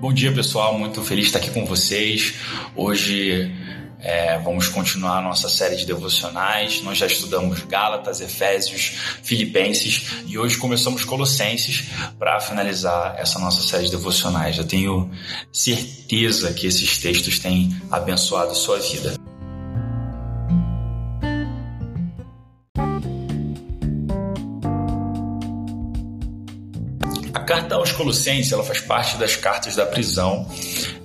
Bom dia, pessoal. Muito feliz de estar aqui com vocês. Hoje é, vamos continuar a nossa série de devocionais. Nós já estudamos Gálatas, Efésios, Filipenses e hoje começamos Colossenses para finalizar essa nossa série de devocionais. Eu tenho certeza que esses textos têm abençoado a sua vida. Carta aos Colossenses ela faz parte das cartas da prisão.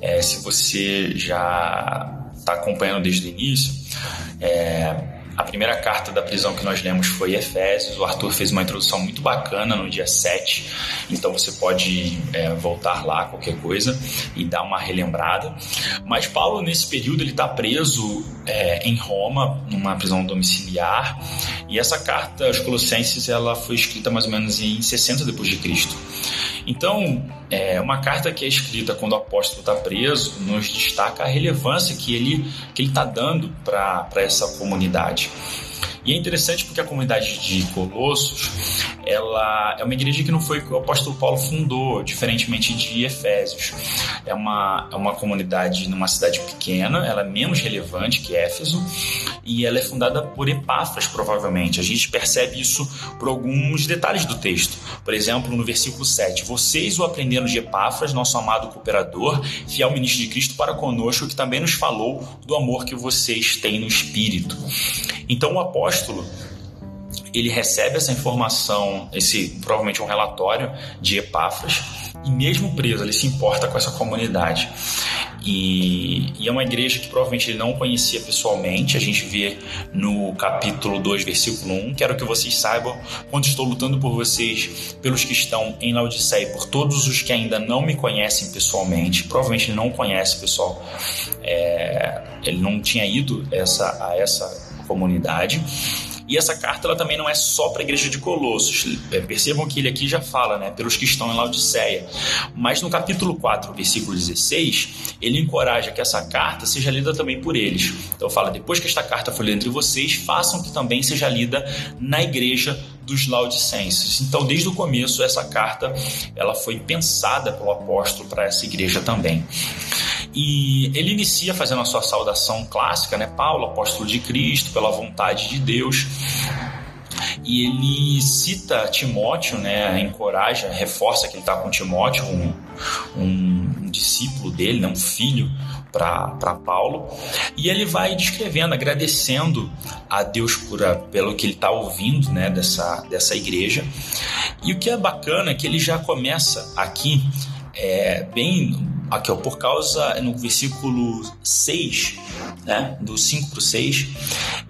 É, se você já está acompanhando desde o início, é, a primeira carta da prisão que nós lemos foi Efésios. O Arthur fez uma introdução muito bacana no dia 7, então você pode é, voltar lá, qualquer coisa, e dar uma relembrada. Mas Paulo, nesse período, ele está preso é, em Roma, numa prisão domiciliar, e essa carta aos Colossenses ela foi escrita mais ou menos em 60 depois de Cristo. Então, é uma carta que é escrita quando o apóstolo está preso nos destaca a relevância que ele que ele está dando para essa comunidade. much. E é interessante porque a comunidade de Colossos, ela é uma igreja que não foi que o apóstolo Paulo fundou, diferentemente de Efésios. É uma, é uma comunidade numa cidade pequena, ela é menos relevante que Éfeso, e ela é fundada por Epáfras, provavelmente. A gente percebe isso por alguns detalhes do texto. Por exemplo, no versículo 7, vocês o aprenderam de Epáfras, nosso amado cooperador, fiel ministro de Cristo para conosco, que também nos falou do amor que vocês têm no Espírito. Então o apóstolo ele recebe essa informação, esse provavelmente um relatório de Epáfras, e mesmo preso, ele se importa com essa comunidade. E, e, é uma igreja que provavelmente ele não conhecia pessoalmente. A gente vê no capítulo 2, versículo 1. Quero que vocês saibam quando estou lutando por vocês, pelos que estão em Laodiceia, por todos os que ainda não me conhecem pessoalmente. Provavelmente ele não conhece, pessoal. É, ele não tinha ido essa, a essa comunidade. E essa carta ela também não é só para a igreja de Colossos. É, percebam que ele aqui já fala, né, pelos que estão em Laodiceia. Mas no capítulo 4, versículo 16, ele encoraja que essa carta seja lida também por eles. Então fala: depois que esta carta foi lida entre vocês, façam que também seja lida na igreja dos Laodicenses. Então, desde o começo, essa carta ela foi pensada pelo apóstolo para essa igreja também. E ele inicia fazendo a sua saudação clássica, né? Paulo, apóstolo de Cristo, pela vontade de Deus. E ele cita Timóteo, né? Encoraja, reforça que ele está com Timóteo, um, um, discípulo dele, né? um filho para Paulo. E ele vai descrevendo, agradecendo a Deus por, pelo que ele está ouvindo né? dessa, dessa igreja. E o que é bacana é que ele já começa aqui é, bem aqui, ó, por causa, no versículo 6, né, do 5 para o 6,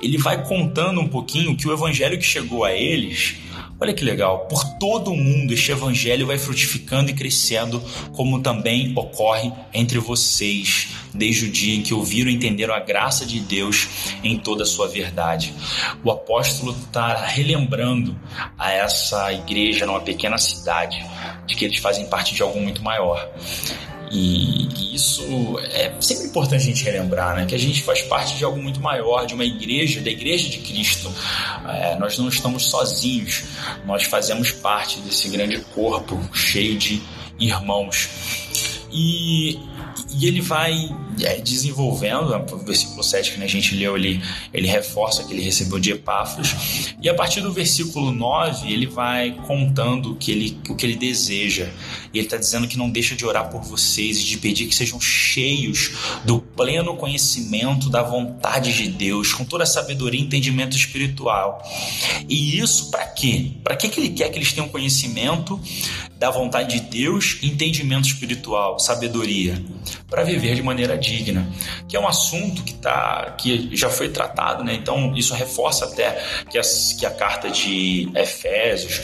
ele vai contando um pouquinho que o evangelho que chegou a eles Olha que legal, por todo o mundo este evangelho vai frutificando e crescendo, como também ocorre entre vocês, desde o dia em que ouviram e entenderam a graça de Deus em toda a sua verdade. O apóstolo está relembrando a essa igreja numa pequena cidade de que eles fazem parte de algo muito maior. E, isso é sempre importante a gente relembrar, né? Que a gente faz parte de algo muito maior, de uma igreja, da igreja de Cristo. É, nós não estamos sozinhos, nós fazemos parte desse grande corpo cheio de irmãos. E e ele vai é, desenvolvendo, o versículo 7 que a gente leu, ele, ele reforça que ele recebeu de Epáfras, e a partir do versículo 9 ele vai contando o que ele, o que ele deseja. E ele está dizendo que não deixa de orar por vocês e de pedir que sejam cheios do pleno conhecimento da vontade de Deus, com toda a sabedoria e entendimento espiritual. E isso para quê? Para que, que ele quer que eles tenham conhecimento da vontade de Deus, entendimento espiritual, sabedoria? para viver de maneira digna, que é um assunto que, tá, que já foi tratado, né? então isso reforça até que, as, que a carta de Efésios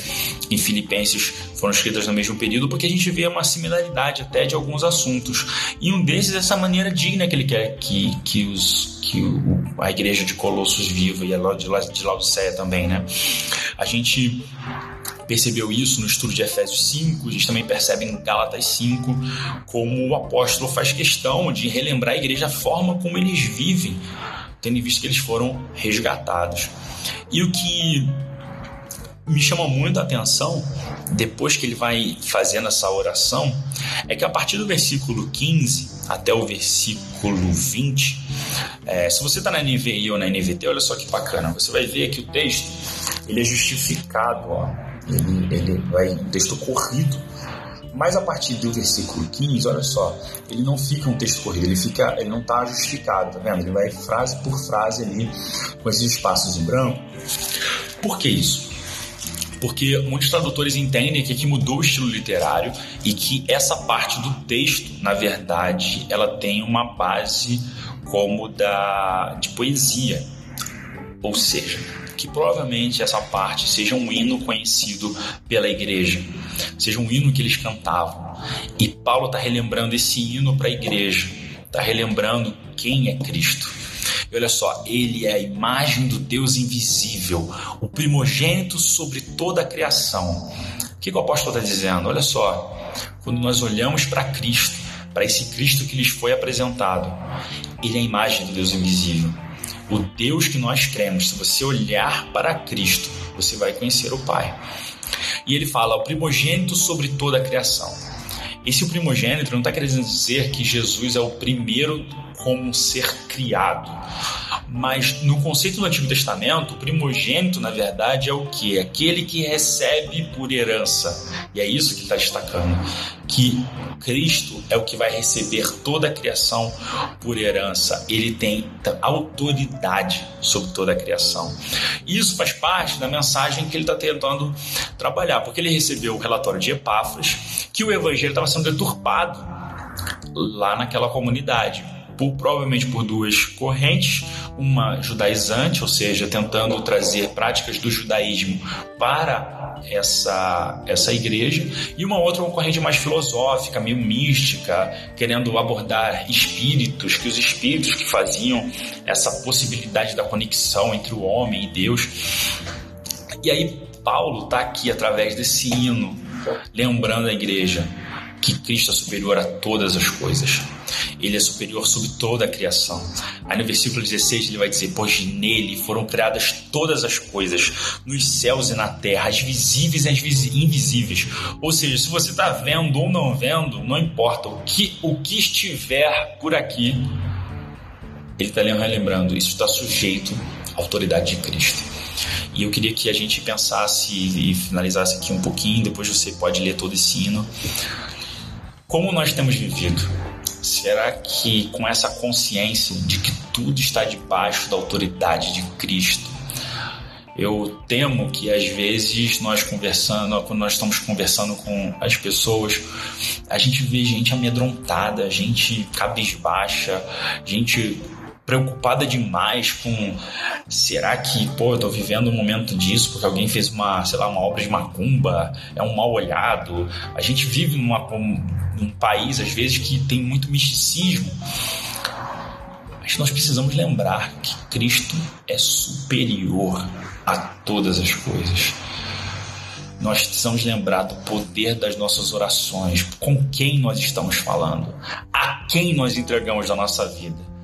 e Filipenses foram escritas no mesmo período, porque a gente vê uma similaridade até de alguns assuntos. E um desses é essa maneira digna que ele quer que, que, os, que o, a igreja de Colossos viva e a de Laodiceia também. Né? A gente percebeu isso no estudo de Efésios 5, a gente também percebe em Gálatas 5, como o apóstolo faz questão de relembrar a igreja a forma como eles vivem, tendo em vista que eles foram resgatados. E o que me chama muito a atenção, depois que ele vai fazendo essa oração, é que a partir do versículo 15 até o versículo 20, é, se você está na NVI ou na NVT, olha só que bacana, você vai ver que o texto ele é justificado, ó, ele, ele vai um texto corrido, mas a partir do versículo 15, olha só, ele não fica um texto corrido, ele fica, ele não está justificado, tá vendo? Ele vai frase por frase ali com esses espaços em branco. Por que isso? porque muitos tradutores entendem que aqui mudou o estilo literário e que essa parte do texto, na verdade, ela tem uma base como da de poesia, ou seja, que provavelmente essa parte seja um hino conhecido pela igreja, seja um hino que eles cantavam. E Paulo está relembrando esse hino para a igreja, está relembrando quem é Cristo. E olha só, ele é a imagem do Deus invisível, o primogênito sobre toda a criação. O que, o apóstolo está dizendo? Olha só, quando nós olhamos para Cristo, para esse Cristo que lhes foi apresentado, ele é a imagem do Deus invisível. O Deus que nós cremos, se você olhar para Cristo, você vai conhecer o Pai. E ele fala, o primogênito sobre toda a criação. Esse primogênito não está querendo dizer que Jesus é o primeiro como ser criado. Mas no conceito do Antigo Testamento, o primogênito, na verdade, é o que? Aquele que recebe por herança. E é isso que está destacando. Que Cristo é o que vai receber toda a criação por herança. Ele tem autoridade sobre toda a criação. Isso faz parte da mensagem que ele está tentando trabalhar, porque ele recebeu o relatório de Epáfras que o evangelho estava sendo deturpado lá naquela comunidade por, provavelmente por duas correntes, uma judaizante, ou seja, tentando trazer práticas do judaísmo para essa, essa igreja, e uma outra uma corrente mais filosófica, meio mística, querendo abordar espíritos, que os espíritos que faziam essa possibilidade da conexão entre o homem e Deus. E aí Paulo está aqui através desse hino, lembrando a igreja que Cristo é superior a todas as coisas. Ele é superior sobre toda a criação. Aí no versículo 16 ele vai dizer: Pois nele foram criadas todas as coisas, nos céus e na terra, as visíveis e as invisíveis. Ou seja, se você está vendo ou não vendo, não importa. O que, o que estiver por aqui, ele está relembrando, isso está sujeito à autoridade de Cristo. E eu queria que a gente pensasse e finalizasse aqui um pouquinho, depois você pode ler todo esse hino. Como nós temos vivido? Será que com essa consciência de que tudo está debaixo da autoridade de Cristo, eu temo que às vezes nós conversando, quando nós estamos conversando com as pessoas, a gente vê gente amedrontada, gente cabisbaixa, gente preocupada demais com será que, pô, eu tô vivendo um momento disso porque alguém fez uma, sei lá, uma obra de macumba, é um mal olhado. A gente vive numa, num país, às vezes, que tem muito misticismo. Mas nós precisamos lembrar que Cristo é superior a todas as coisas. Nós precisamos lembrar do poder das nossas orações, com quem nós estamos falando, a quem nós entregamos a nossa vida